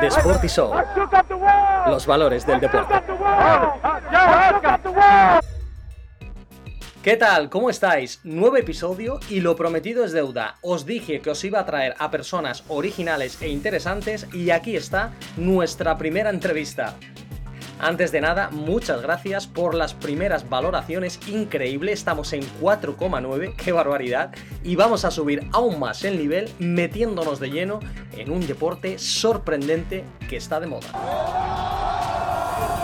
The Sporty Show. Los valores del deporte. ¿Qué tal? ¿Cómo estáis? Nuevo episodio y lo prometido es deuda. Os dije que os iba a traer a personas originales e interesantes y aquí está nuestra primera entrevista. Antes de nada, muchas gracias por las primeras valoraciones, increíble, estamos en 4,9, qué barbaridad, y vamos a subir aún más el nivel metiéndonos de lleno en un deporte sorprendente que está de moda.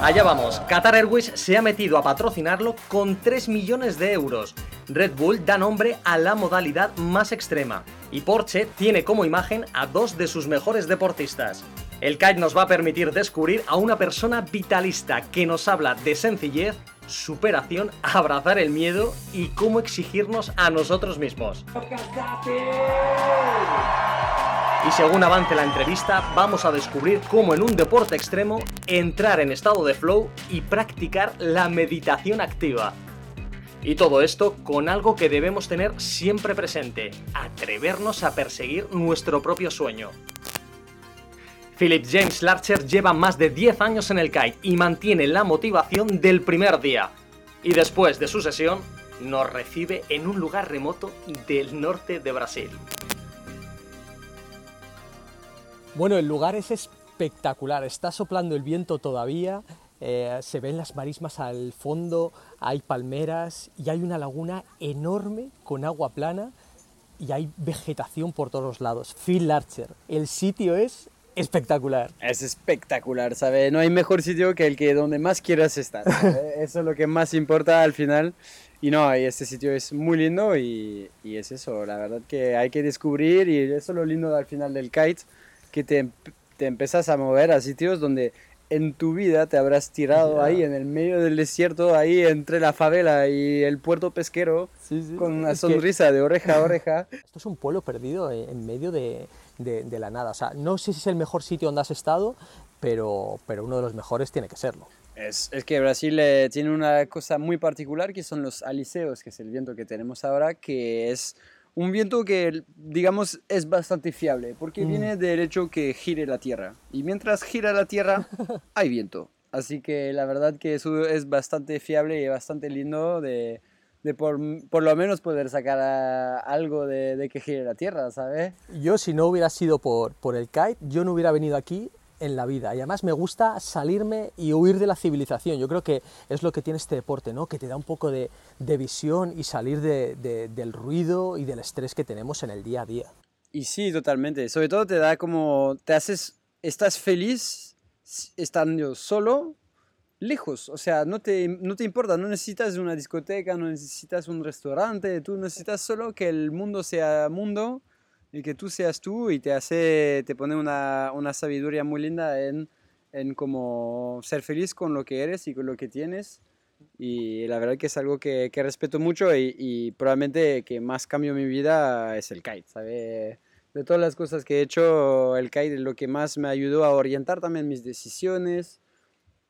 Allá vamos, Qatar Airways se ha metido a patrocinarlo con 3 millones de euros. Red Bull da nombre a la modalidad más extrema y Porsche tiene como imagen a dos de sus mejores deportistas. El kite nos va a permitir descubrir a una persona vitalista que nos habla de sencillez, superación, abrazar el miedo y cómo exigirnos a nosotros mismos. Y según avance la entrevista, vamos a descubrir cómo en un deporte extremo entrar en estado de flow y practicar la meditación activa. Y todo esto con algo que debemos tener siempre presente, atrevernos a perseguir nuestro propio sueño. Philip James Larcher lleva más de 10 años en el kite y mantiene la motivación del primer día. Y después de su sesión, nos recibe en un lugar remoto del norte de Brasil. Bueno, el lugar es espectacular, está soplando el viento todavía, eh, se ven las marismas al fondo, hay palmeras y hay una laguna enorme con agua plana y hay vegetación por todos lados. Phil Larcher, el sitio es espectacular. Es espectacular, ¿sabes? No hay mejor sitio que el que donde más quieras estar. eso es lo que más importa al final. Y no, este sitio es muy lindo y, y, es eso, la verdad que hay que descubrir y eso es lo lindo al final del kite, que te, te empezás a mover a sitios donde en tu vida te habrás tirado ahí en el medio del desierto, ahí entre la favela y el puerto pesquero, con una sonrisa de oreja a oreja. Esto es un pueblo perdido en medio de, de, la nada. O sea, no sé si es el mejor sitio donde has estado, pero, pero uno de los mejores tiene que serlo. Es, es que Brasil eh, tiene una cosa muy particular que son los aliseos, que es el viento que tenemos ahora, que es un viento que, digamos, es bastante fiable, porque mm. viene del hecho que gire la Tierra. Y mientras gira la Tierra, hay viento. Así que la verdad que eso es bastante fiable y bastante lindo de, de por, por, lo menos poder sacar algo de, de, que gire la Tierra, ¿sabes? Yo si no hubiera sido por, por el kite, yo no hubiera venido aquí en la vida. Y además me gusta salirme y huir de la civilización. Yo creo que es lo que tiene este deporte, ¿no? Que te da un poco de, de visión y salir de, del ruido y del estrés que tenemos en el día a día. Y sí, totalmente. Sobre todo te da como, te haces, estás feliz estando solo lejos, o sea, no te, no te importa, no necesitas una discoteca, no necesitas un restaurante, tú necesitas solo que el mundo sea mundo y que tú seas tú y te hace, te pone una, una sabiduría muy linda en, en como ser feliz con lo que eres y con lo que tienes y la verdad que es algo que, que respeto mucho y, probablemente que más cambio mi vida es el kite, ¿sabe? De todas las cosas que he hecho, el kite es lo que más me ayudó a orientar también mis decisiones,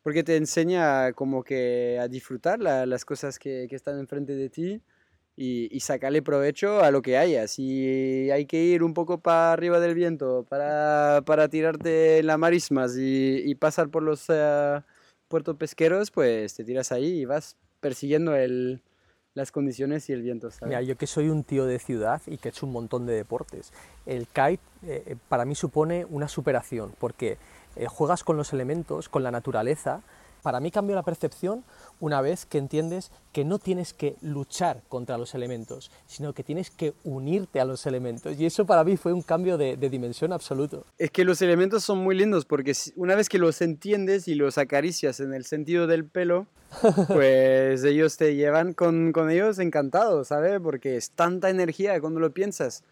porque te enseña como que a disfrutar las cosas que, están enfrente de ti y, y, sacarle provecho a lo que hayas. Y hay que ir un poco para arriba del viento para, para tirarte en las marismas y, pasar por los uh, puertos pesqueros, pues te tiras ahí y vas persiguiendo el, las condiciones y el viento. ¿sabes? Mira, yo que soy un tío de ciudad y que he hecho un montón de deportes, el kite eh, para mí supone una superación, porque eh, juegas con los elementos, con la naturaleza. Para mí cambió la percepción una vez que entiendes que no tienes que luchar contra los elementos, sino que tienes que unirte a los elementos. Y eso para mí fue un cambio de, de dimensión absoluto. Es que los elementos son muy lindos porque una vez que los entiendes y los acaricias en el sentido del pelo, pues ellos te llevan con, con ellos encantados, ¿sabes? Porque es tanta energía cuando lo piensas.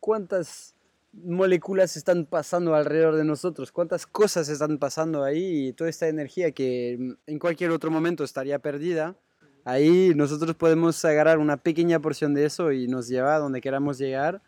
¿Cuántas moléculas están pasando alrededor de nosotros, cuántas cosas están pasando ahí y toda esta energía que mm, en cualquier otro momento estaría perdida, ahí nosotros podemos agarrar una pequeña porción de eso y nos lleva a donde queramos llegar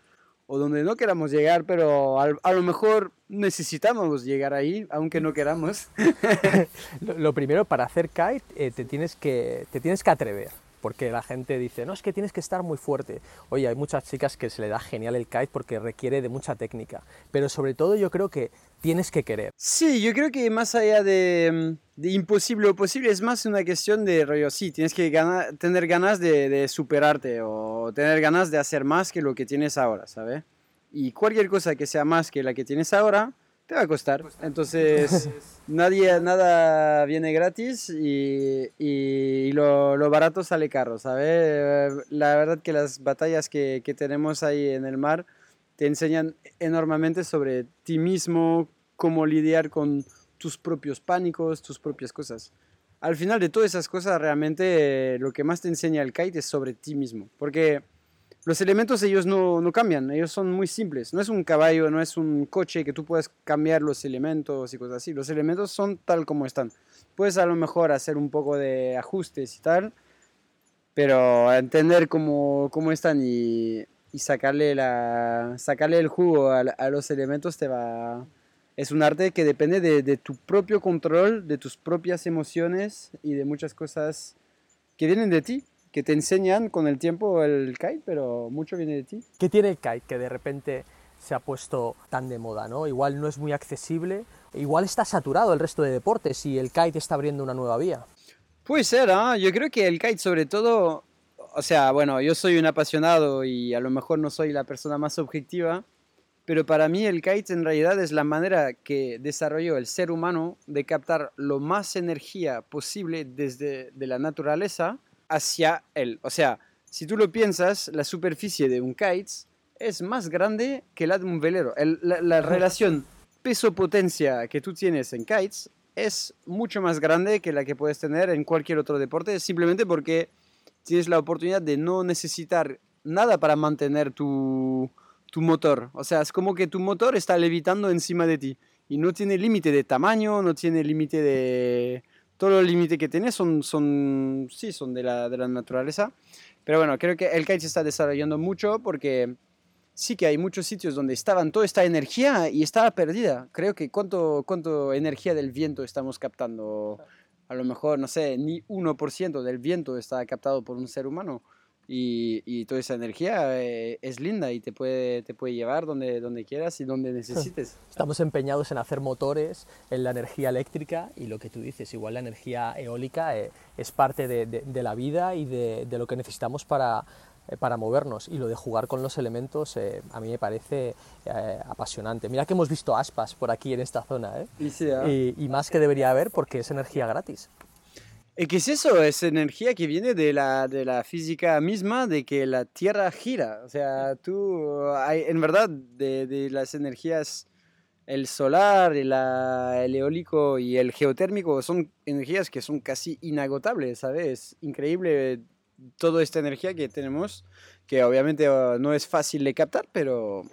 o donde no queramos llegar, pero a, lo mejor necesitamos llegar ahí, aunque no queramos. lo, primero, para hacer kite, eh, te, tienes que, te tienes que atrever porque la gente dice, no, es que tienes que estar muy fuerte. Oye, hay muchas chicas que se le da genial el kite porque requiere de mucha técnica, pero sobre todo yo creo que tienes que querer. Sí, yo creo que más allá de, de imposible o posible, es más una cuestión de rollo, sí, tienes que tener ganas de, de, superarte o tener ganas de hacer más que lo que tienes ahora, ¿sabes? Y cualquier cosa que sea más que la que tienes ahora, te va a costar. Entonces, nadie, nada viene gratis y, y lo, lo, barato sale caro, ¿sabes? La verdad que las batallas que, que, tenemos ahí en el mar te enseñan enormemente sobre ti mismo, cómo lidiar con tus propios pánicos, tus propias cosas. Al final de todas esas cosas, realmente lo que más te enseña el kite es sobre ti mismo. Porque los elementos ellos no, no, cambian, ellos son muy simples. No es un caballo, no es un coche que tú puedes cambiar los elementos y cosas así. Los elementos son tal como están. Puedes a lo mejor hacer un poco de ajustes y tal, pero entender cómo, cómo están y, y, sacarle, la, sacarle el jugo a, a, los elementos te va... Es un arte que depende de, de tu propio control, de tus propias emociones y de muchas cosas que vienen de ti que te enseñan con el tiempo el kite, pero mucho viene de ti. ¿Qué tiene el kite que de repente se ha puesto tan de moda? ¿no? Igual no es muy accesible, igual está saturado el resto de deportes y el kite está abriendo una nueva vía. Puede ser, ¿eh? yo creo que el kite sobre todo, o sea, bueno, yo soy un apasionado y a lo mejor no soy la persona más objetiva, pero para mí el kite en realidad es la manera que desarrolló el ser humano de captar lo más energía posible desde de la naturaleza hacia él. O sea, si tú lo piensas, la superficie de un kite es más grande que la de un velero. la, relación peso-potencia que tú tienes en kites es mucho más grande que la que puedes tener en cualquier otro deporte, simplemente porque tienes la oportunidad de no necesitar nada para mantener tu, tu motor. O sea, es como que tu motor está levitando encima de ti y no tiene límite de tamaño, no tiene límite de, todos los límites que tiene son, son, sí, son de la, de la naturaleza. Pero bueno, creo que el kite se está desarrollando mucho porque sí que hay muchos sitios donde estaban toda esta energía y estaba perdida. Creo que cuánto, cuánto energía del viento estamos captando. A lo mejor, no sé, ni 1% del viento está captado por un ser humano y, toda esa energía eh, es linda y te puede, te puede llevar donde, donde quieras y donde necesites. Estamos empeñados en hacer motores, en la energía eléctrica y lo que tú dices, igual la energía eólica eh, es parte de, de, la vida y de, de, lo que necesitamos para, eh, para movernos y lo de jugar con los elementos a mí me parece apasionante. Mira que hemos visto aspas por aquí en esta zona y, sí, y, y más que debería haber porque es energía gratis. ¿Qué es eso? Es energía que viene de la, de la física misma, de que la Tierra gira. O sea, tú, hay, en verdad, de, las energías, el solar, el, el, eólico y el geotérmico, son energías que son casi inagotables, ¿sabes? increíble toda esta energía que tenemos, que obviamente oh, no es fácil de captar, pero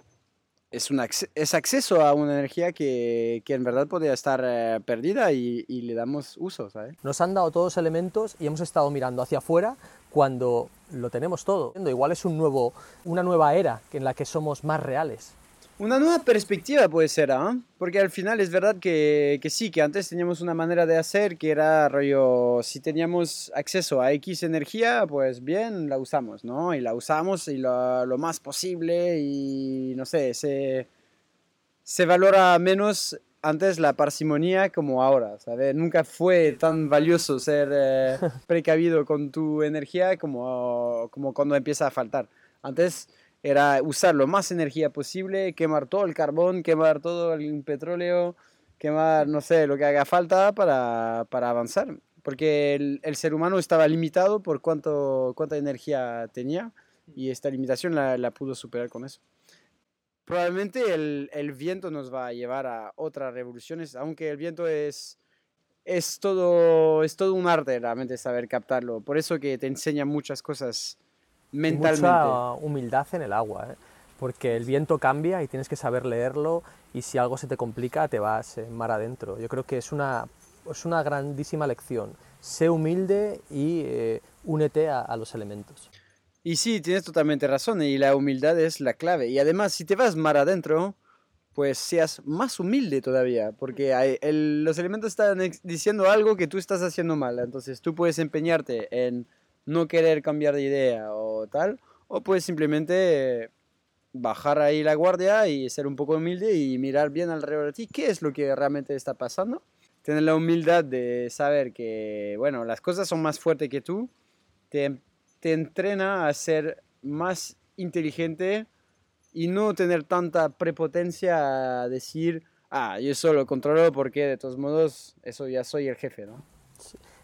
es, un es acceso a una energía que, que en verdad podría estar eh, perdida y, le damos uso. Nos han dado todos elementos y hemos estado mirando hacia afuera cuando lo tenemos todo. Igual es un nuevo, una nueva era en la que somos más reales. Una nueva perspectiva puede ser, ¿ah? Porque al final es verdad que, que, sí, que antes teníamos una manera de hacer que era rollo, si teníamos acceso a X energía, pues bien, la usamos, ¿no? Y la usamos y lo, lo más posible y no sé, se, se valora menos antes la parsimonía como ahora, ¿sabes? Nunca fue tan valioso ser eh, precavido con tu energía como, como cuando empieza a faltar. Antes era usar lo más energía posible, quemar todo el carbón, quemar todo el petróleo, quemar, no sé, lo que haga falta para, para avanzar. Porque el, ser humano estaba limitado por cuánto, cuánta energía tenía y esta limitación la, la pudo superar con eso. Probablemente el, el, viento nos va a llevar a otras revoluciones, aunque el viento es, es, todo, es todo un arte realmente saber captarlo. Por eso que te enseña muchas cosas mentalmente. mucha humildad en el agua, ¿eh? porque el viento cambia y tienes que saber leerlo y si algo se te complica te vas en mar adentro. Yo creo que es una, es una grandísima lección. Sé humilde y eh, únete a, a, los elementos. Y sí, tienes totalmente razón y la humildad es la clave. Y además, si te vas mar adentro, pues seas más humilde todavía, porque hay, el, los elementos están diciendo algo que tú estás haciendo mal. Entonces tú puedes empeñarte en no querer cambiar de idea o tal, o puedes simplemente bajar ahí la guardia y ser un poco humilde y mirar bien alrededor de ti qué es lo que realmente está pasando. Tener la humildad de saber que, bueno, las cosas son más fuertes que tú, te, te entrena a ser más inteligente y no tener tanta prepotencia a decir, ah, yo solo controlo porque de todos modos eso ya soy el jefe, ¿no?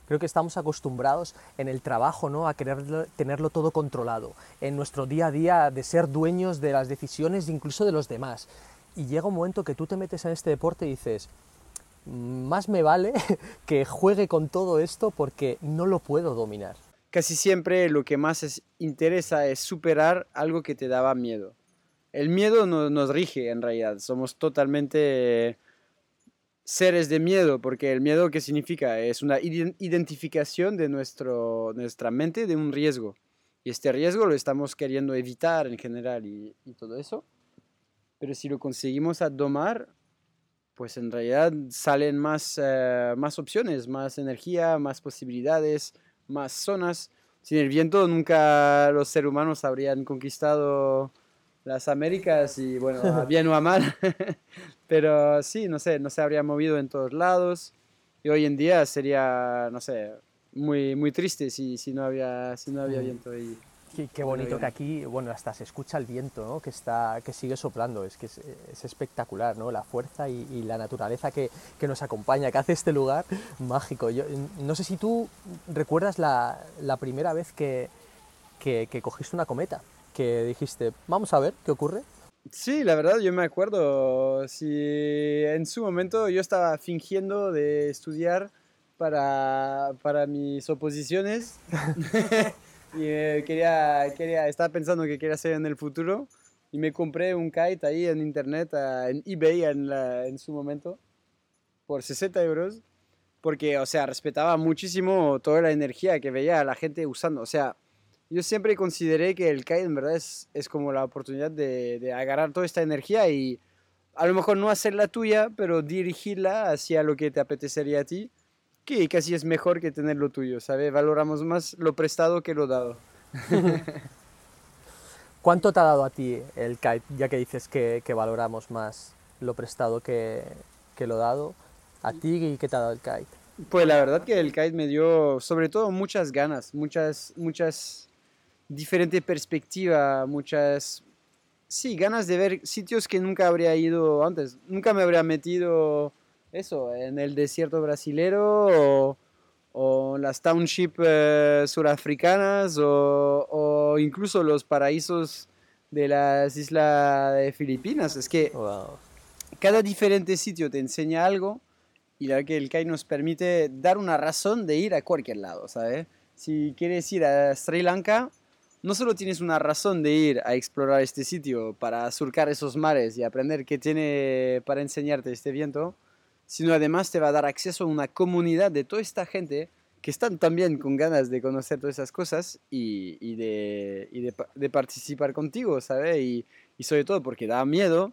Creo que estamos acostumbrados en el trabajo ¿no? a querer tenerlo todo controlado, en nuestro día a día de ser dueños de las decisiones incluso de los demás. Y llega un momento que tú te metes en este deporte y dices, más me vale que juegue con todo esto porque no lo puedo dominar. Casi siempre lo que más interesa es superar algo que te daba miedo. El miedo nos rige en realidad, somos totalmente seres de miedo, porque el miedo, ¿qué significa? Es una identificación de nuestro, nuestra mente de un riesgo. Y este riesgo lo estamos queriendo evitar en general y, todo eso. Pero si lo conseguimos a domar, pues en realidad salen más, eh, más opciones, más energía, más posibilidades, más zonas. Sin el viento nunca los seres humanos habrían conquistado las Américas y bueno, bien o a mal, pero sí, no sé, no se habría movido en todos lados y hoy en día sería, no sé, muy, muy triste si, si, no, había, si no había mm. viento. Y, qué, bonito que aquí, bueno, hasta se escucha el viento, ¿no? Que, está, que sigue soplando, es que es, espectacular, ¿no? La fuerza y, la naturaleza que, que, nos acompaña, que hace este lugar mágico. Yo, no sé si tú recuerdas la, la primera vez que, que, que cogiste una cometa que dijiste, vamos a ver qué ocurre? Sí, la verdad yo me acuerdo, si en su momento yo estaba fingiendo de estudiar para, para mis oposiciones y quería, quería, estaba pensando que quería hacer en el futuro y me compré un kite ahí en internet, en eBay en, en su momento, por 60 euros, porque, o sea, respetaba muchísimo toda la energía que veía a la gente usando, o sea, yo siempre consideré que el kite en verdad es, es como la oportunidad de, de, agarrar toda esta energía y a lo mejor no hacer la tuya, pero dirigirla hacia lo que te apetecería a ti, que casi es mejor que tener lo tuyo, ¿sabes? Valoramos más lo prestado que lo dado. ¿Cuánto te ha dado a ti el kite, ya que dices que, que valoramos más lo prestado que, que lo dado? ¿A ti y qué te ha dado el kite? Pues la verdad que el kite me dio sobre todo muchas ganas, muchas, muchas diferente perspectiva, muchas, sí, ganas de ver sitios que nunca habría ido antes. Nunca me habría metido eso, en el desierto brasilero o, o las townships eh, surafricanas o, o, incluso los paraísos de las islas de Filipinas. Es que cada diferente sitio te enseña algo y la que el CAI nos permite dar una razón de ir a cualquier lado, ¿sabes? Si quieres ir a Sri Lanka, no solo tienes una razón de ir a explorar este sitio para surcar esos mares y aprender qué tiene para enseñarte este viento, sino además te va a dar acceso a una comunidad de toda esta gente que están también con ganas de conocer todas esas cosas y, de, participar contigo, ¿sabes? Y, sobre todo porque da miedo,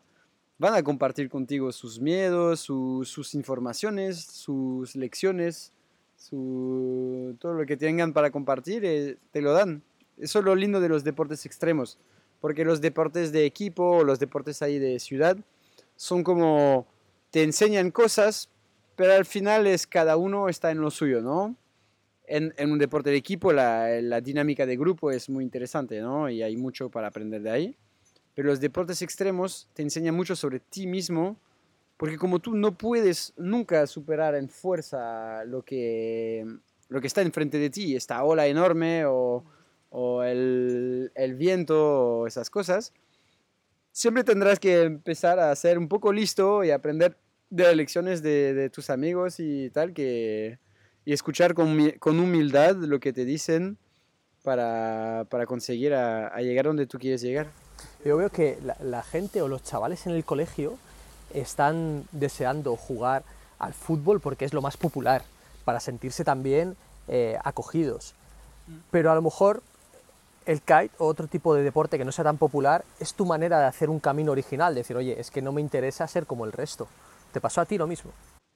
van a compartir contigo sus miedos, sus informaciones, sus lecciones, todo lo que tengan para compartir, eh, te lo dan. Eso es lo lindo de los deportes extremos, porque los deportes de equipo o los deportes ahí de ciudad son como te enseñan cosas, pero al final es cada uno está en lo suyo, ¿no? En, en un deporte de equipo la, la, dinámica de grupo es muy interesante, ¿no? Y hay mucho para aprender de ahí. Pero los deportes extremos te enseñan mucho sobre ti mismo, porque como tú no puedes nunca superar en fuerza lo que, lo que está enfrente de ti, esta ola enorme o o el, el viento o esas cosas, siempre tendrás que empezar a ser un poco listo y aprender de las lecciones de, de tus amigos y tal, que, y escuchar con, con, humildad lo que te dicen para, para conseguir a, a, llegar donde tú quieres llegar. Yo veo que la, la, gente o los chavales en el colegio están deseando jugar al fútbol porque es lo más popular, para sentirse también eh, acogidos. Mm. Pero a lo mejor el kite o otro tipo de deporte que no sea tan popular es tu manera de hacer un camino original, decir, oye, es que no me interesa ser como el resto. ¿Te pasó a ti lo mismo?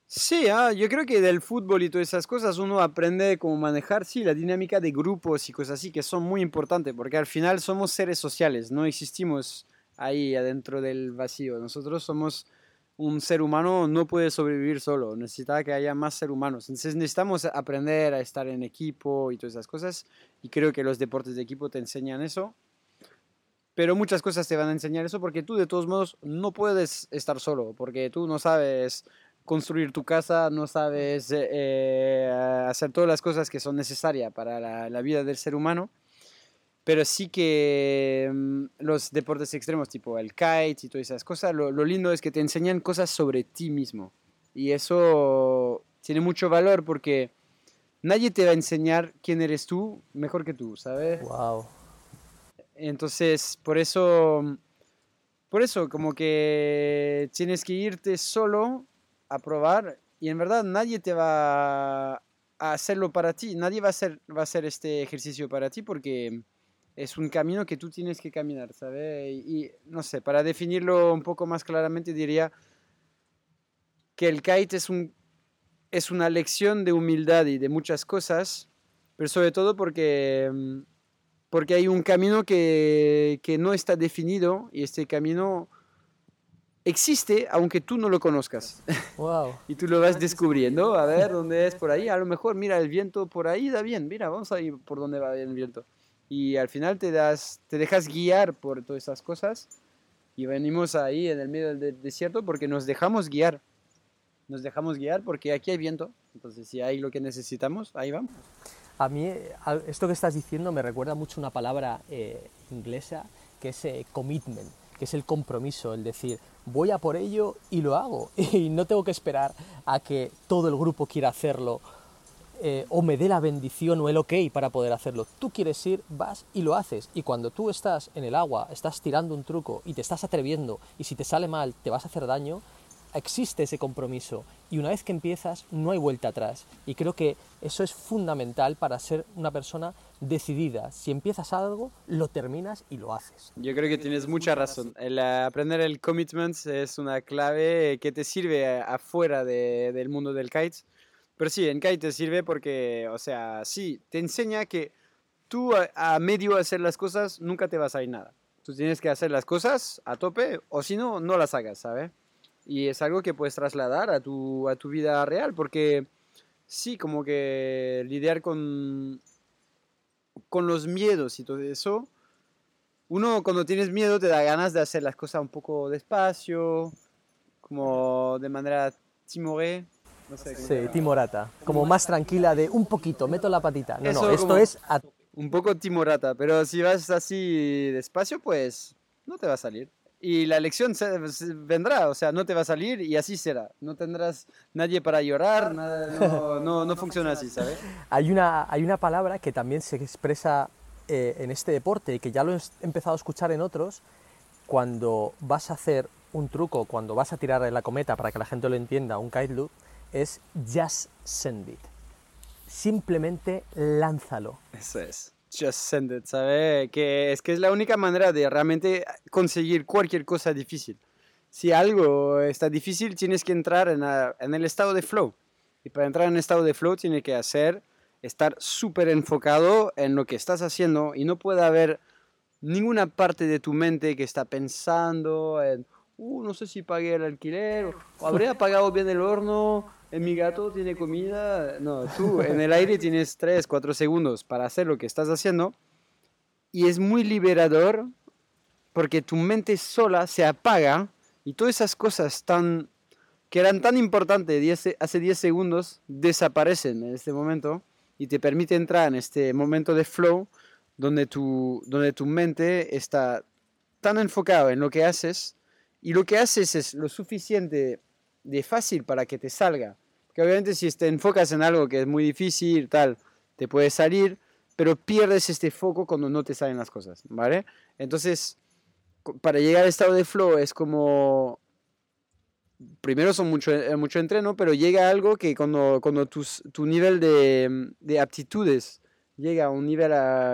Sí, ah, yo creo que del fútbol y todas esas cosas uno aprende cómo manejar, sí, la dinámica de grupos y cosas así que son muy importantes, porque al final somos seres sociales, no existimos ahí adentro del vacío. Nosotros somos un ser humano, no puede sobrevivir solo, necesita que haya más seres humanos. Entonces necesitamos aprender a estar en equipo y todas esas cosas, y creo que los deportes de equipo te enseñan eso. Pero muchas cosas te van a enseñar eso porque tú de todos modos no puedes estar solo, porque tú no sabes construir tu casa, no sabes eh, hacer todas las cosas que son necesarias para la, la vida del ser humano. Pero sí que mm, los deportes extremos, tipo el kite y todas esas cosas, lo, lo, lindo es que te enseñan cosas sobre ti mismo. Y eso tiene mucho valor porque nadie te va a enseñar quién eres tú mejor que tú, ¿sabes? Wow. Entonces, por eso, por eso, como que tienes que irte solo a probar y en verdad nadie te va a hacerlo para ti, nadie va a hacer, va a hacer este ejercicio para ti porque es un camino que tú tienes que caminar, ¿sabes? Y, y, no sé, para definirlo un poco más claramente diría que el kite es, un, es una lección de humildad y de muchas cosas, pero sobre todo porque, porque hay un camino que, que no está definido y este camino existe aunque tú no lo conozcas. Wow. y tú lo vas descubriendo, a ver dónde es por ahí. A lo mejor, mira, el viento por ahí da bien, mira, vamos a ir por dónde va el viento. Y al final te, das, te dejas guiar por todas esas cosas. Y venimos ahí en el medio del desierto porque nos dejamos guiar. Nos dejamos guiar porque aquí hay viento. Entonces, si hay lo que necesitamos, ahí vamos. A mí, esto que estás diciendo me recuerda mucho una palabra eh, inglesa que es eh, commitment, que es el compromiso, el decir, voy a por ello y lo hago. Y no tengo que esperar a que todo el grupo quiera hacerlo eh, o me dé la bendición o el ok para poder hacerlo. Tú quieres ir, vas y lo haces. Y cuando tú estás en el agua, estás tirando un truco y te estás atreviendo y si te sale mal te vas a hacer daño, existe ese compromiso. Y una vez que empiezas, no hay vuelta atrás. Y creo que eso es fundamental para ser una persona decidida. Si empiezas algo, lo terminas y lo haces. Yo creo que tienes mucha razón. El aprender el commitment es una clave que te sirve afuera de, del mundo del kite pero sí, en Kite te sirve porque, o sea, sí, te enseña que tú a, a medio hacer las cosas nunca te vas a ir nada. Tú tienes que hacer las cosas a tope o si no, no las hagas, ¿sabes? Y es algo que puedes trasladar a tu, a tu vida real porque sí, como que lidiar con, con los miedos y todo eso. Uno cuando tienes miedo te da ganas de hacer las cosas un poco despacio, como de manera timoré, no sé, sí, timorata. Como más tranquila de un poquito, meto la patita. No, no, esto es a... un poco timorata, pero si vas así despacio, pues no te va a salir. Y la lección vendrá, o sea, no te va a salir y así será. No tendrás nadie para llorar, nada, no, no, no, funciona así, ¿sabes? Hay una, hay una palabra que también se expresa eh, en este deporte y que ya lo he empezado a escuchar en otros, cuando vas a hacer un truco, cuando vas a tirar la cometa, para que la gente lo entienda, un kite loop, es just send it. Simplemente lánzalo. Eso es. Just send it, ¿sabes? Que es que es la única manera de realmente conseguir cualquier cosa difícil. Si algo está difícil, tienes que entrar en, en el estado de flow. Y para entrar en el estado de flow, tienes que hacer, estar súper enfocado en lo que estás haciendo y no puede haber ninguna parte de tu mente que está pensando en, uh, no sé si pagué el alquiler, o habría pagado bien el horno, mi gato tiene comida. No, tú en el aire tienes 3, 4 segundos para hacer lo que estás haciendo. Y es muy liberador porque tu mente sola se apaga y todas esas cosas tan, que eran tan importantes hace 10 segundos desaparecen en este momento y te permite entrar en este momento de flow donde tu, donde tu mente está tan enfocado en lo que haces y lo que haces es lo suficiente de fácil para que te salga que obviamente si te enfocas en algo que es muy difícil, tal, te puede salir, pero pierdes este foco cuando no te salen las cosas, ¿vale? Entonces, para llegar al estado de flow es como... Primero son mucho, eh, mucho entreno, pero llega algo que cuando, cuando tus, tu nivel de, de, aptitudes llega a un nivel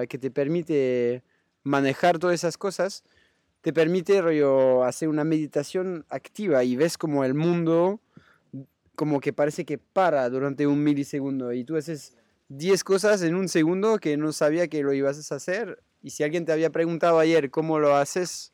que te permite manejar todas esas cosas, te permite rollo, hacer una meditación activa y ves como el mundo como que parece que para durante un milisegundo y tú haces 10 cosas en un segundo que no sabía que lo ibas a hacer y si alguien te había preguntado ayer cómo lo haces,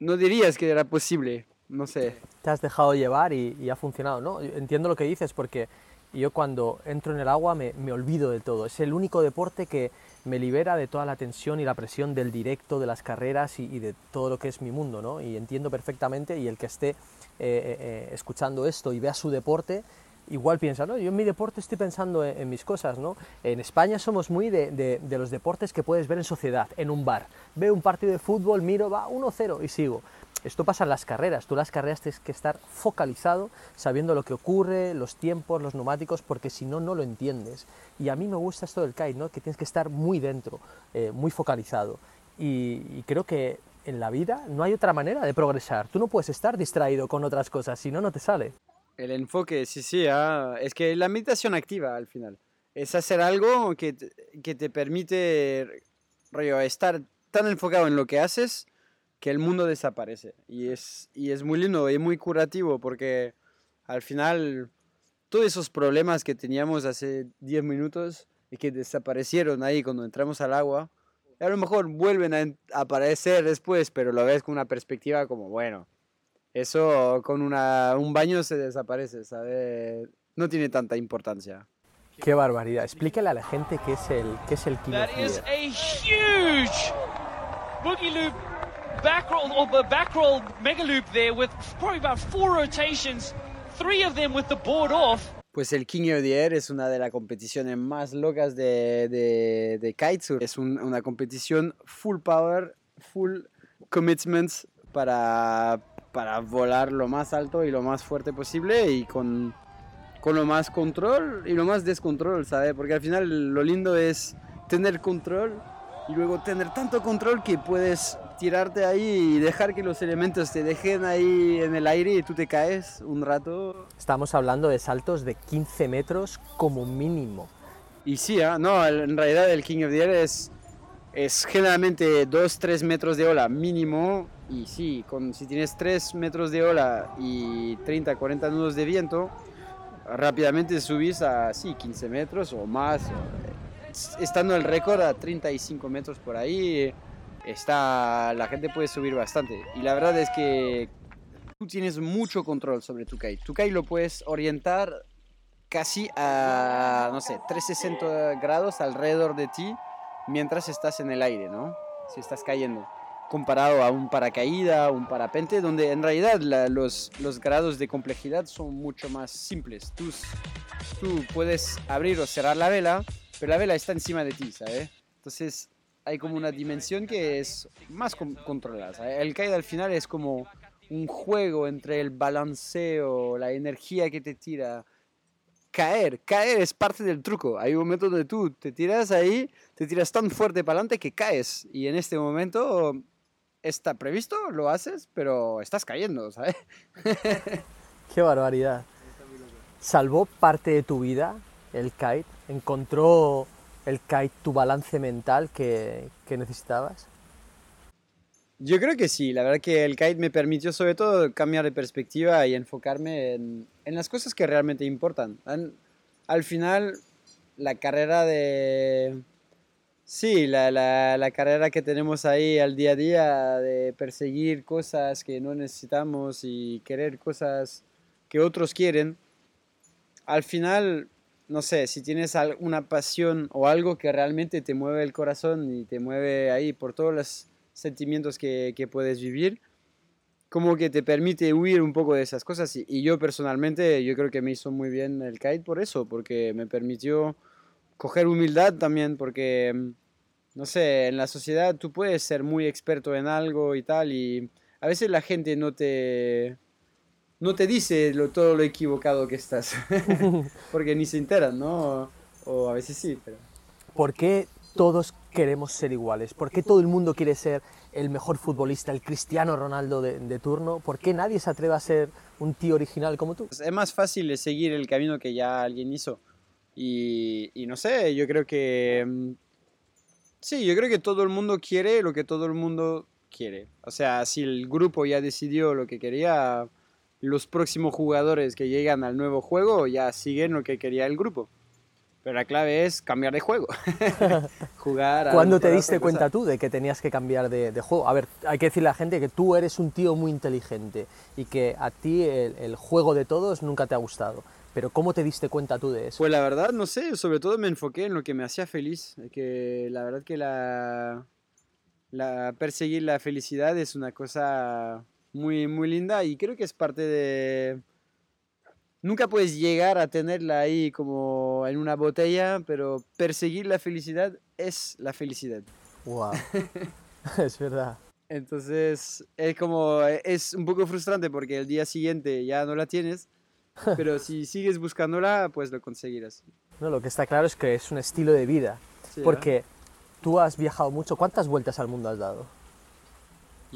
no dirías que era posible, no sé. Te has dejado llevar y, y ha funcionado, ¿no? Entiendo lo que dices porque yo cuando entro en el agua me, me olvido de todo. Es el único deporte que me libera de toda la tensión y la presión del directo, de las carreras y, de todo lo que es mi mundo, ¿no? Y entiendo perfectamente y el que esté eh, eh, escuchando esto y vea su deporte, igual piensa, ¿no? Yo en mi deporte estoy pensando en, mis cosas, ¿no? En España somos muy de, de, de, los deportes que puedes ver en sociedad, en un bar. Veo un partido de fútbol, miro, va 1-0 y sigo. Esto pasa en las carreras. Tú las carreras tienes que estar focalizado, sabiendo lo que ocurre, los tiempos, los neumáticos, porque si no, no lo entiendes. Y a mí me gusta esto del kite, ¿no? Que tienes que estar muy dentro, eh, muy focalizado. Y, creo que en la vida no hay otra manera de progresar. Tú no puedes estar distraído con otras cosas, si no, no te sale. El enfoque, sí, sí, ah, es que la meditación activa al final. Es hacer algo que que te permite estar tan enfocado en lo que haces que el mundo desaparece. Y es, y es muy lindo y muy curativo porque al final todos esos problemas que teníamos hace 10 minutos y que desaparecieron ahí cuando entramos al agua, a lo mejor vuelven a aparecer después, pero lo ves con una perspectiva como, bueno, eso con una, un baño se desaparece, ¿sabes? No tiene tanta importancia. Qué barbaridad. Explícale a la gente qué es el, qué es el That is a huge boogie loop back roll or back roll mega loop there with probably about four rotations, three of them with the board off. Pues el King of the Air es una de las competiciones más locas de, de, de kitesurf. Es un- una competición full power, full commitments para, para volar lo más alto y lo más fuerte posible y con, con lo más control y lo más descontrol, ¿sabes? Porque al final lo lindo es tener control y luego tener tanto control que puedes tirarte ahí y dejar que los elementos te dejen ahí en el aire y tú te caes un rato Estamos hablando de saltos de 15 metros como mínimo. Y sí, ah, no, en realidad el King of the Air es, es generalmente 2-3 metros de ola mínimo. Y sí, con, si tienes 3 metros de ola y 30-40 nudos de viento, rápidamente subís a sí, 15 metros o más. Estando el récord a 35 metros por ahí, está, la gente puede subir bastante. Y la verdad es que tú tienes mucho control sobre tu kite. Tu kite lo puedes orientar casi a, no sé, 360 grados alrededor de ti mientras estás en el aire, ¿no? Si estás cayendo. Comparado a un paracaída, un parapente, donde en realidad los, los grados de complejidad son mucho más simples. Tú, tú puedes abrir o cerrar la vela, pero la vela está encima de ti, ¿sabes? Entonces hay como una dimensión que es más con- controlada. El kite al final es como un juego entre el balanceo, la energía que te tira, caer, caer es parte del truco. Hay un momento donde tú te tiras ahí, te tiras tan fuerte para adelante que caes. Y en este momento está previsto, lo haces, pero estás cayendo, ¿sabes? Qué barbaridad. ¿Salvó parte de tu vida el kite? ¿Encontró el kite tu balance mental que, que necesitabas? Yo creo que sí, la verdad que el kite me permitió sobre todo cambiar de perspectiva y enfocarme en, en las cosas que realmente importan. An- al final, la carrera de... Sí, la, la, la carrera que tenemos ahí al día a día de perseguir cosas que no necesitamos y querer cosas que otros quieren, al final, no sé, si tienes al- una pasión o algo que realmente te mueve el corazón y te mueve ahí por todos los sentimientos que, que puedes vivir, como que te permite huir un poco de esas cosas. Y, yo personalmente, yo creo que me hizo muy bien el kite por eso, porque me permitió coger humildad también, porque, no sé, en la sociedad tú puedes ser muy experto en algo y tal, y a veces la gente no te, no te dice lo, todo lo equivocado que estás, porque ni se enteran, ¿no? O a veces sí, pero... ¿Por qué todos queremos ser iguales? ¿Por qué todo el mundo quiere ser el mejor futbolista, el Cristiano Ronaldo de, de turno? ¿Por qué nadie se atreve a ser un tío original como tú? Es más fácil seguir el camino que ya alguien hizo. Y, y no sé, yo creo que... mm, Sí, yo creo que todo el mundo quiere lo que todo el mundo quiere. O sea, si el grupo ya decidió lo que quería, los próximos jugadores que llegan al nuevo juego ya siguen lo que quería el grupo. Pero la clave es cambiar de juego. Jugar ¿Cuándo te diste cosa. cuenta tú de que tenías que cambiar de, de juego? A ver, hay que decirle a la gente que tú eres un tío muy inteligente y que a ti el, el juego de todos nunca te ha gustado. Pero ¿cómo te diste cuenta tú de eso? Pues la verdad, no sé, sobre todo me enfoqué en lo que me hacía feliz. Que la verdad que la, la perseguir la felicidad es una cosa muy, muy linda y creo que es parte de... Nunca puedes llegar a tenerla ahí como en una botella, pero perseguir la felicidad es la felicidad. Wow. es verdad. Entonces es como, es un poco frustrante porque el día siguiente ya no la tienes, pero si sigues buscándola, pues lo conseguirás. No, lo que está claro es que es un estilo de vida. Sí, ¿eh? Porque tú has viajado mucho. ¿Cuántas vueltas al mundo has dado?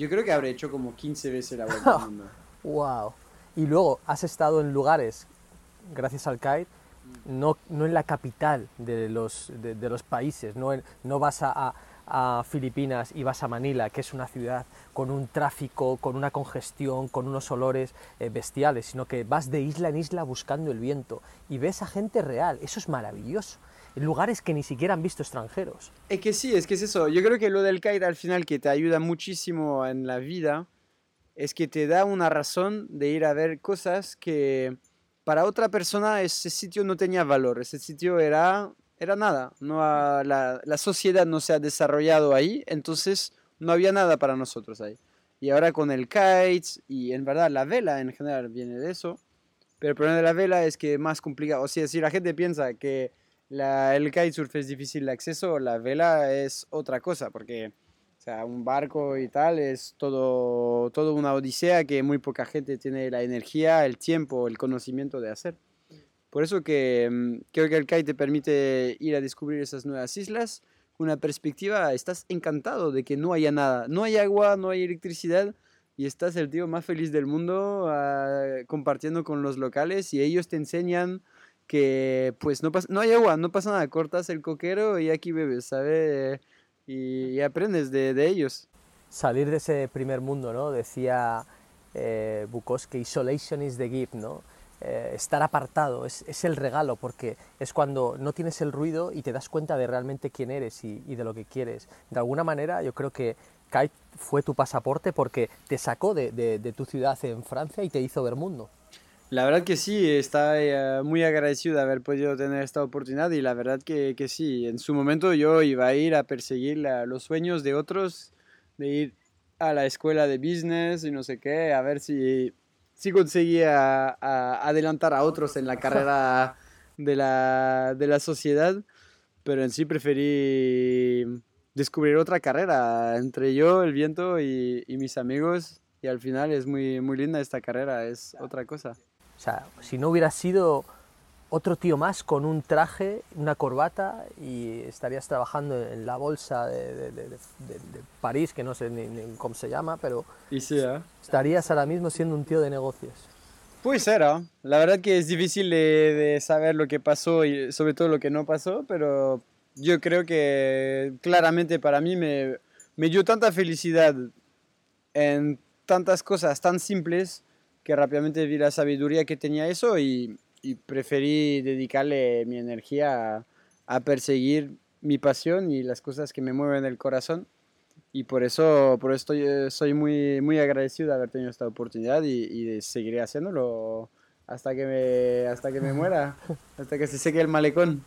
Yo creo que habré hecho como 15 veces la vuelta al mundo. Wow. Y luego has estado en lugares, gracias al kite, no, no en la capital de los, de, los países, no, en- no vas a, a- a Filipinas y vas a Manila, que es una ciudad con un tráfico, con una congestión, con unos olores eh, bestiales, sino que vas de isla en isla buscando el viento y ves a gente real. Eso es maravilloso. Lugares que ni siquiera han visto extranjeros. Es que sí, es que es eso. Yo creo que lo del kite al final que te ayuda muchísimo en la vida es que te da una razón de ir a ver cosas que para otra persona ese sitio no tenía valor. Ese sitio era, era nada. No ha- la, la sociedad no se ha desarrollado ahí, entonces no había nada para nosotros ahí. Y ahora con el kite y en verdad la vela en general viene de eso. Pero el problema de la vela es que es más complicado. O sea, si la gente piensa que la, el kitesurf es difícil de acceso, la vela es otra cosa, porque o sea, un barco y tal es todo, todo una odisea que muy poca gente tiene la energía, el tiempo, el conocimiento de hacer. Por eso que mm, creo que el kite te permite ir a descubrir esas nuevas islas, una perspectiva, estás encantado de que no haya nada, no hay agua, no hay electricidad, y estás el tío más feliz del mundo ah, compartiendo con los locales y ellos te enseñan que pues no, pasa, no hay agua, no pasa nada, cortas el coquero y aquí bebes, ¿sabes? Y, y aprendes de, de ellos. salir de ese primer mundo, ¿no? Decía eh, Bukowski, isolation is the gift, ¿no? Eh, estar apartado es, es el regalo porque es cuando no tienes el ruido y te das cuenta de realmente quién eres y, de lo que quieres. De alguna manera yo creo que Kite fue tu pasaporte porque te sacó de- de tu ciudad en Francia y te hizo ver mundo. La verdad que sí, está eh, muy agradecido de haber podido tener esta oportunidad y la verdad que, que sí, en su momento yo iba a ir a perseguir la- los sueños de otros, de ir a la escuela de business y no sé qué, a ver si, si conseguía adelantar a otros en la carrera de la, de la sociedad, pero en sí preferí descubrir otra carrera entre yo, el viento y, y mis amigos y al final es muy, muy linda esta carrera, es otra cosa. O sea, si no hubieras sido otro tío más con un traje, una corbata y estarías trabajando en la bolsa de, de- de- de- París, que no sé ni, ni cómo se llama, pero Y sí, ¿eh? estarías ahora mismo siendo un tío de negocios. Pues era. La verdad que es difícil de, de saber lo que pasó y sobre todo lo que no pasó, pero yo creo que claramente para mí me, me dio tanta felicidad en tantas cosas tan simples que rápidamente vi la sabiduría que tenía eso y, preferí dedicarle mi energía a, perseguir mi pasión y las cosas que me mueven el corazón. Y por eso, por eso estoy, soy muy, muy agradecido de haber tenido esta oportunidad y, seguiré haciéndolo hasta que, me, hasta que me muera, hasta que se seque el malecón.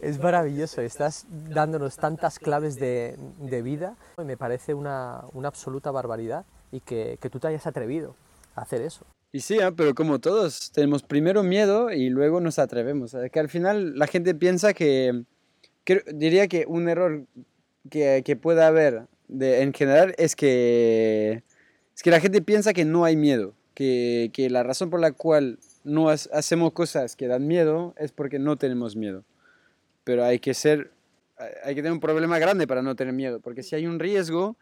Es maravilloso, estás dándonos tantas claves de, de vida y me parece una, una absoluta barbaridad y que, que tú te hayas atrevido hacer eso. Y sí, ¿eh? pero como todos, tenemos primero miedo y luego nos atrevemos. Que al final la gente piensa que, diría que un error que, pueda haber de, en general es que, es que la gente piensa que no hay miedo, que, que la razón por la cual no hacemos cosas que dan miedo es porque no tenemos miedo. Pero hay que ser, hay que tener un problema grande para no tener miedo, porque si hay un riesgo,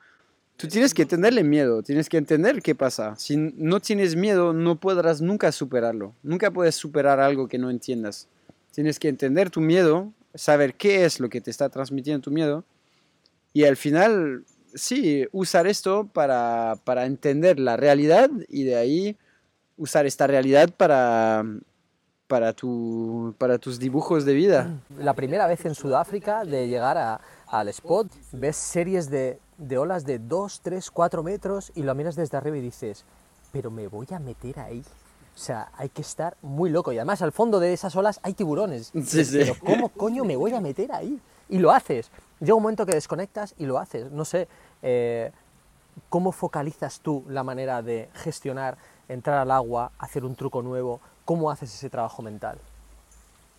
Tú tienes que tenerle miedo, tienes que entender qué pasa. Si no tienes miedo, no podrás nunca superarlo. Nunca puedes superar algo que no entiendas. Tienes que entender tu miedo, saber qué es lo que te está transmitiendo tu miedo y al final, sí, usar esto para, para entender la realidad y de ahí usar esta realidad para, para, tu, para tus dibujos de vida. La primera vez en Sudáfrica de llegar al spot, ves series de, de olas de 2, 3, 4 metros y lo miras desde arriba y dices, pero me voy a meter ahí. O sea, hay que estar muy loco. Y además al fondo de esas olas hay tiburones. Sí, sí. Pero ¿cómo coño me voy a meter ahí? Y lo haces. Llega un momento que desconectas y lo haces. No sé, eh, ¿cómo focalizas tú la manera de gestionar, entrar al agua, hacer un truco nuevo? ¿Cómo haces ese trabajo mental?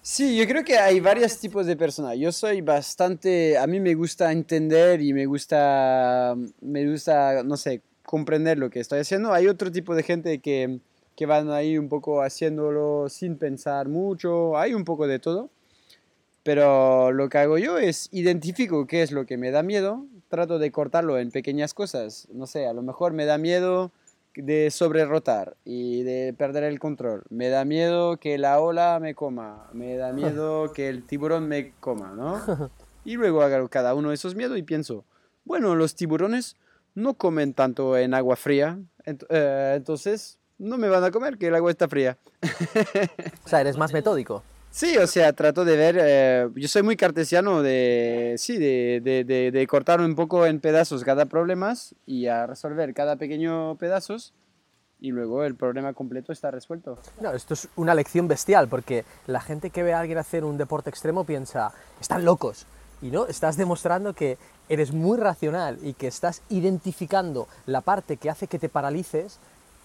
Sí, yo creo que hay varios tipos de personas. Yo soy bastante, a mí me gusta entender y me gusta, me gusta, no sé, comprender lo que estoy haciendo. Hay otro tipo de gente que, que van ahí un poco haciéndolo sin pensar mucho. Hay un poco de todo. Pero lo que hago yo es identifico qué es lo que me da miedo, trato de cortarlo en pequeñas cosas. No sé, a lo mejor me da miedo de sobrerotar y de perder el control. Me da miedo que la ola me coma. Me da miedo que el tiburón me coma, ¿no? Y luego hago cada uno de esos miedos y pienso, bueno, los tiburones no comen tanto en agua fría, ent- eh, entonces no me van a comer que el agua está fría. O sea, eres más metódico. Sí, o sea, trato de ver, eh, yo soy muy cartesiano de, sí, de, de, de, de cortar un poco en pedazos cada problema y a resolver cada pequeño pedazos y luego el problema completo está resuelto. No, esto es una lección bestial, porque la gente que ve a alguien hacer un deporte extremo piensa, están locos. Y no, estás demostrando que eres muy racional y que estás identificando la parte que hace que te paralices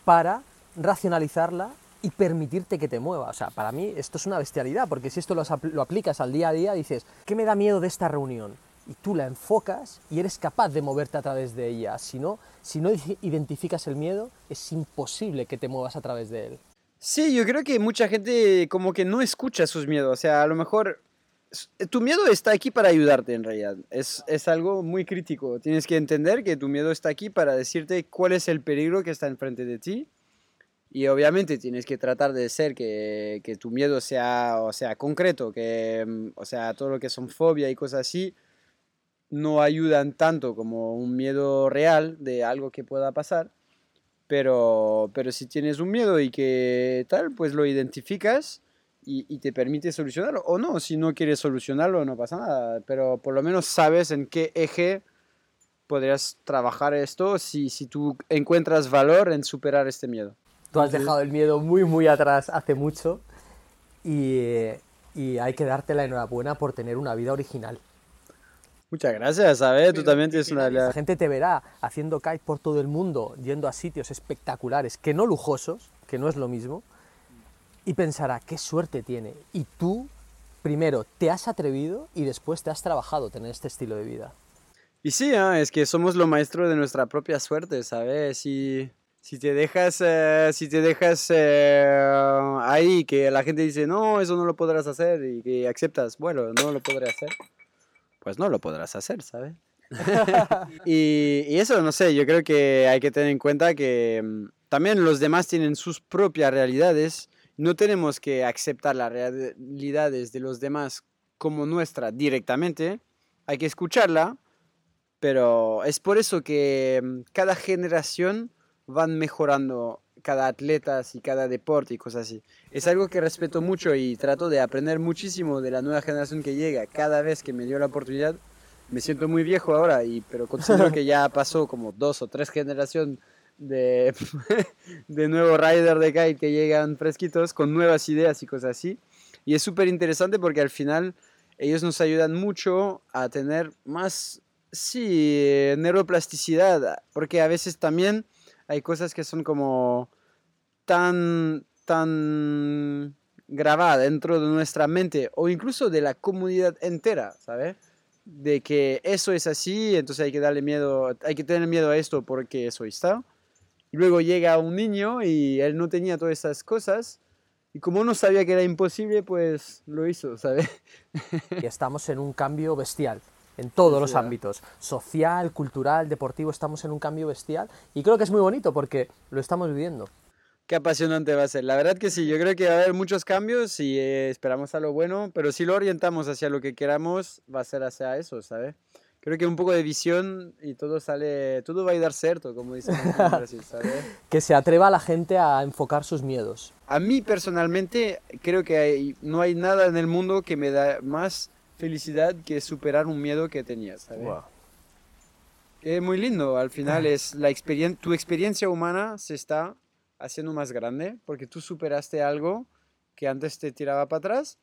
para racionalizarla y permitirte que te mueva. O sea, para mí esto es una bestialidad, porque si esto lo, lo aplicas al día a día, dices, ¿qué me da miedo de esta reunión? Y tú la enfocas y eres capaz de moverte a través de ella. Si no, si no identificas el miedo, es imposible que te muevas a través de él. Sí, yo creo que mucha gente como que no escucha sus miedos, o sea, a lo mejor tu miedo está aquí para ayudarte en realidad, es, es algo muy crítico, tienes que entender que tu miedo está aquí para decirte cuál es el peligro que está enfrente de ti y obviamente tienes que tratar de ser que, que tu miedo sea, o sea concreto, que, mm, o sea, todo lo que son fobia y cosas así no ayudan tanto como un miedo real de algo que pueda pasar. Pero, pero si tienes un miedo y que tal, pues lo identificas y, y te permite solucionarlo. O no, si no quieres solucionarlo, no pasa nada. Pero por lo menos sabes en qué eje podrías trabajar esto si, si tú encuentras valor en superar este miedo. Tú has dejado el miedo muy, muy atrás hace mucho y, y hay que darte la enhorabuena por tener una vida original. Muchas gracias, ¿sabes? Tú también tienes una... La gente te verá haciendo kite por todo el mundo, yendo a sitios espectaculares, que no lujosos, que no es lo mismo, y pensará, qué suerte tiene. Y tú, primero, te has atrevido y después te has trabajado tener este estilo de vida. Y sí, ah, es que somos los maestros de nuestra propia suerte, ¿sabes? Si, si te dejas, eh, si te dejas eh, ahí, que la gente dice, no, eso no lo podrás hacer, y que aceptas, bueno, no lo podré hacer, pues no lo podrás hacer, ¿sabes? y, y eso, no sé, yo creo que hay que tener en cuenta que mm, también los demás tienen sus propias realidades, no tenemos que aceptar las realidades de los demás como nuestra directamente, hay que escucharla, pero es por eso que mm, cada generación van mejorando cada atleta y cada deporte y cosas así. Es algo que respeto mucho y trato de aprender muchísimo de la nueva generación que llega. Cada vez que me dio la oportunidad, me siento muy viejo ahora, y, pero considero que ya pasó como dos o tres generaciones de, de nuevos rider de kite que llegan fresquitos con nuevas ideas y cosas así. Y es súper interesante porque al final ellos nos ayudan mucho a tener más, sí, eh, neuroplasticidad, porque a veces también hay cosas que son como tan, tan grabadas dentro de nuestra mente o incluso de la comunidad entera, ¿sabes? De que eso es así, entonces hay que darle miedo, hay que tener miedo a esto porque eso está. Y luego llega un niño y él no tenía todas esas cosas y como no sabía que era imposible, pues lo hizo, ¿sabes? Y estamos en un cambio bestial. En todos los Sí, ¿eh? ámbitos, social, cultural, deportivo, estamos en un cambio bestial y creo que es muy bonito porque lo estamos viviendo. Qué apasionante va a ser. La verdad que sí, yo creo que va a haber muchos cambios y eh, esperamos a lo bueno, pero si lo orientamos hacia lo que queramos, va a ser hacia eso, ¿sabes? Creo que un poco de visión y todo sale, todo va a dar cierto, como dicen en Brasil, ¿sabes? Que se atreva la gente a enfocar sus miedos. A mí personalmente creo que hay- no hay nada en el mundo que me da más felicidad que superar un miedo que tenía, ¿sabes? Es muy lindo, al final es la experien tu experiencia humana se está haciendo más grande porque tú superaste algo que antes te tiraba para atrás.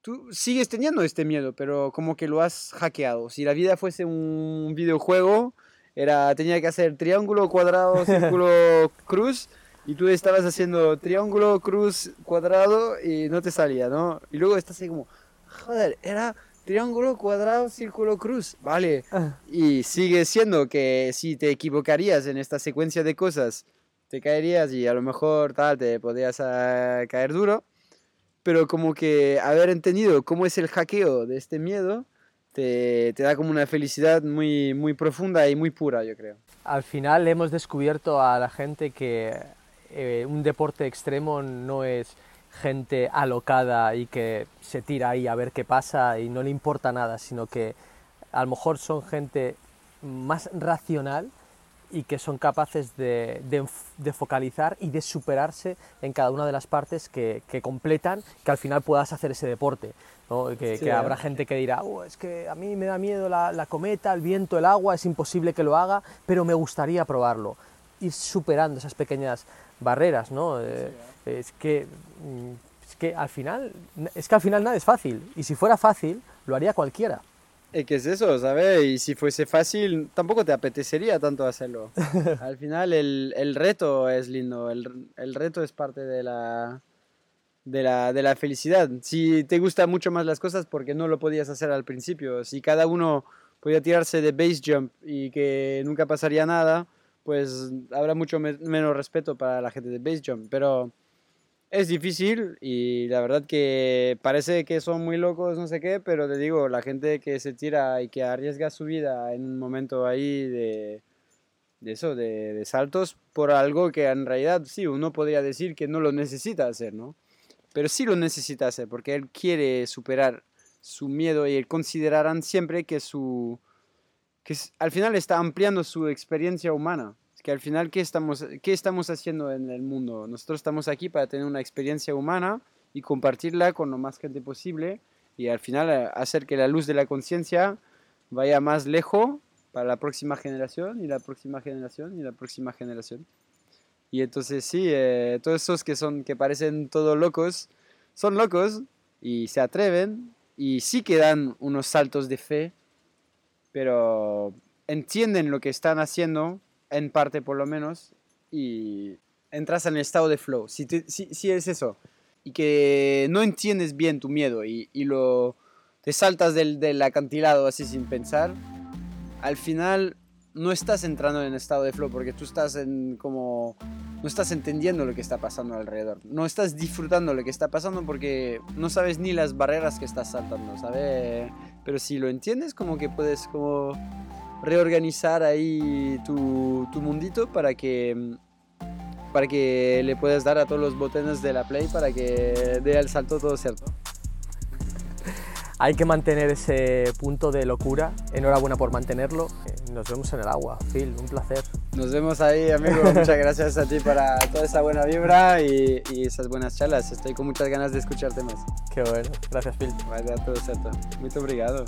Tú sigues teniendo este miedo, pero como que lo has hackeado. Si la vida fuese un videojuego, era tenía que hacer triángulo, cuadrado, círculo, cruz y tú estabas haciendo triángulo, cruz, cuadrado y no te salía, ¿no? Y luego estás ahí como, joder, era triángulo, cuadrado, círculo, cruz, vale. Y sigue siendo que si te equivocarías en esta secuencia de cosas, te caerías y a lo mejor tal, te podrías ah, caer duro. Pero como que haber entendido cómo es el hackeo de este miedo, te, te da como una felicidad muy, muy profunda y muy pura, yo creo. Al final hemos descubierto a la gente que eh, un deporte extremo no es gente alocada y que se tira ahí a ver qué pasa y no le importa nada, sino que a lo mejor son gente más racional y que son capaces de, de focalizar y de superarse en cada una de las partes que, que completan que al final puedas hacer ese deporte. ¿no? Que, Sí, que habrá gente que dirá, "Oh, es que a mí me da miedo la, la cometa, el viento, el agua, es imposible que lo haga, pero me gustaría probarlo. Ir superando esas pequeñas barreras, ¿no? Eh, es, que, mm, es que al final es que al final nada es fácil y si fuera fácil lo haría cualquiera. Es que es eso, ¿sabes? Y si fuese fácil, tampoco te apetecería tanto hacerlo. Al final el, el reto es lindo, el, el reto es parte de la, de, la, de la felicidad. Si te gustan mucho más las cosas, porque no lo podías hacer al principio? Si cada uno podía tirarse de base jump y que nunca pasaría nada, pues habrá mucho me- menos respeto para la gente de base jump. Pero es difícil y la verdad que parece que son muy locos, no sé qué, pero te digo, la gente que se tira y que arriesga su vida en un momento ahí de, de eso, de, de saltos, por algo que en realidad sí, uno podría decir que no lo necesita hacer, ¿no? Pero sí lo necesita hacer porque él quiere superar su miedo y él considerarán siempre que su que al final está ampliando su experiencia humana. Que al final, ¿qué estamos, ¿qué estamos haciendo en el mundo? Nosotros estamos aquí para tener una experiencia humana y compartirla con lo más gente posible y al final eh, hacer que la luz de la conciencia vaya más lejos para la próxima generación y la próxima generación y la próxima generación. Y entonces sí, eh, todos esos que son que parecen todos locos, son locos y se atreven y sí que dan unos saltos de fe pero entienden lo que están haciendo, en parte por lo menos, y entras en el estado de flow. Si, es eso, y que no entiendes bien tu miedo y, lo, te saltas del, acantilado así sin pensar, al final no estás entrando en estado de flow porque tú estás en como no estás entendiendo lo que está pasando alrededor no estás disfrutando lo que está pasando porque no sabes ni las barreras que estás saltando sabes pero si lo entiendes como que puedes como reorganizar ahí tu, tu mundito para que para que le puedas dar a todos los botones de la play para que dé el salto todo cierto Hay que mantener ese punto de locura. Enhorabuena por mantenerlo. Eh, Nos vemos en el agua. Phil, un placer. Nos vemos ahí, amigo. Muchas gracias a ti para toda esa buena vibra y, y esas buenas charlas. Estoy con muchas ganas de escucharte más. Qué bueno. Gracias, Phil. Vai dar todo certo. Muito obrigado.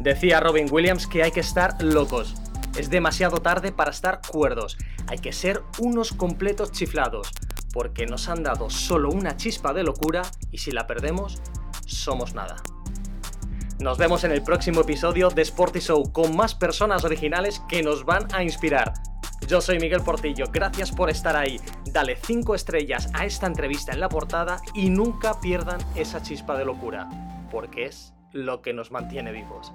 Decía Robin Williams que hay que estar locos. Es demasiado tarde para estar cuerdos. Hay que ser unos completos chiflados. Porque nos han dado solo una chispa de locura y si la perdemos, somos nada. Nos vemos en el próximo episodio de Sporty Show con más personas originales que nos van a inspirar. Yo soy Miguel Portillo, gracias por estar ahí. Dale 5 estrellas a esta entrevista en la portada y nunca pierdan esa chispa de locura, porque es lo que nos mantiene vivos.